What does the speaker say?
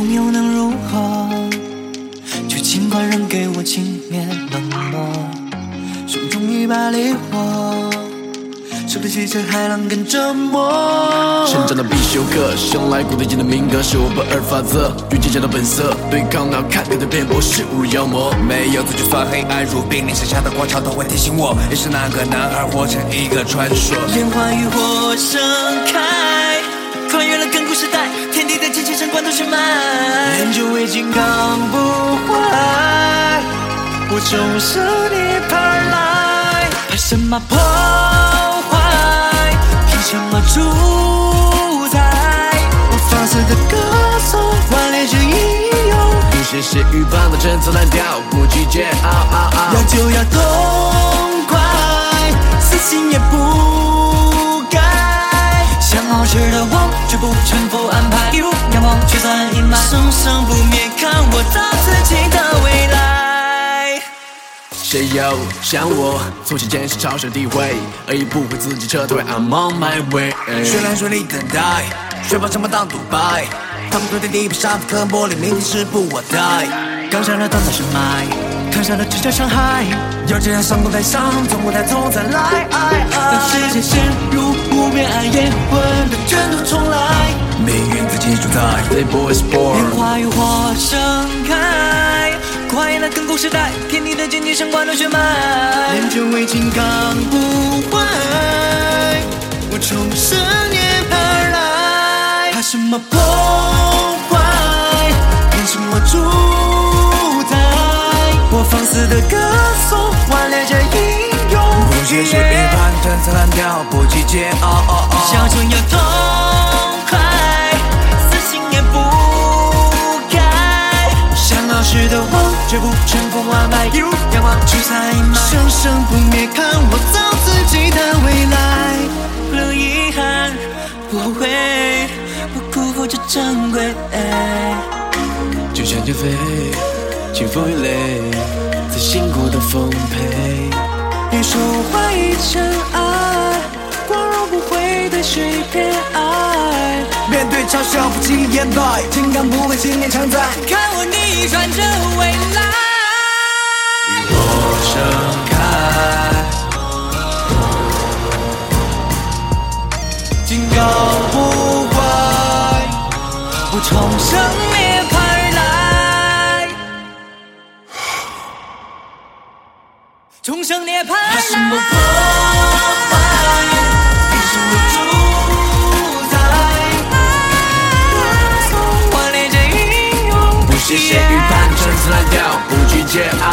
痛又能如何？就尽管扔给我轻蔑冷漠，手中一把烈火。受得起这海浪跟折磨。成长的必修课，生来古子经的民歌是我不二法则。与坚强的本色对抗，那看你的辩驳视如妖魔。没有自己算黑暗如冰凌剩下的光，潮都会提醒我，也是那个男孩活成一个传说。烟花与火盛开。的精气神贯通血脉，念旧未尽刚不坏，我终生涅槃来，怕什么破坏，凭什么主宰？我放肆的歌颂，顽劣着英勇。不屑血雨般的陈词滥调，不计桀骜骜骜。要就要痛快，死心也不改。想好事的我，绝不臣服安排。一如阳光，驱散阴霾，生生不灭，看我造自己的未来。谁又想我，从前见识超神地位，而已不会自己撤退。I'm on my way。绚烂顺利等待，雪豹什么当独白？他们对地地上的刻薄，明天是不我待。刚上了短暂深埋，看下了直角伤害。要这样上过台上，从不太痛再来。当世界陷入无边暗夜，混沌卷土重来。Boy is born。花与火盛开，跨越了亘古时代，天地的荆棘声贯通血脉，念旧未尽刚不坏，我重生涅槃来，怕什么破坏，凭什么主宰？我放肆的歌颂，顽劣着英勇，不屑血雨般陈词滥调，不计桀骜。想就要痛阳光驱散阴霾，生生不灭，看我造自己的未来。不留遗憾，不后悔，不辜负这珍贵。就像减肥，清风与泪，在辛苦的丰沛。别说怀一尘埃，光荣不会对谁偏爱。面对嘲笑不轻言败，金刚不会信念常在。看我逆转这未来。金刚不坏，我重生涅槃来，重生涅槃来。什么破坏？凭什么主宰？顽劣着英勇，不屑血雨般陈词滥调，不计桀骜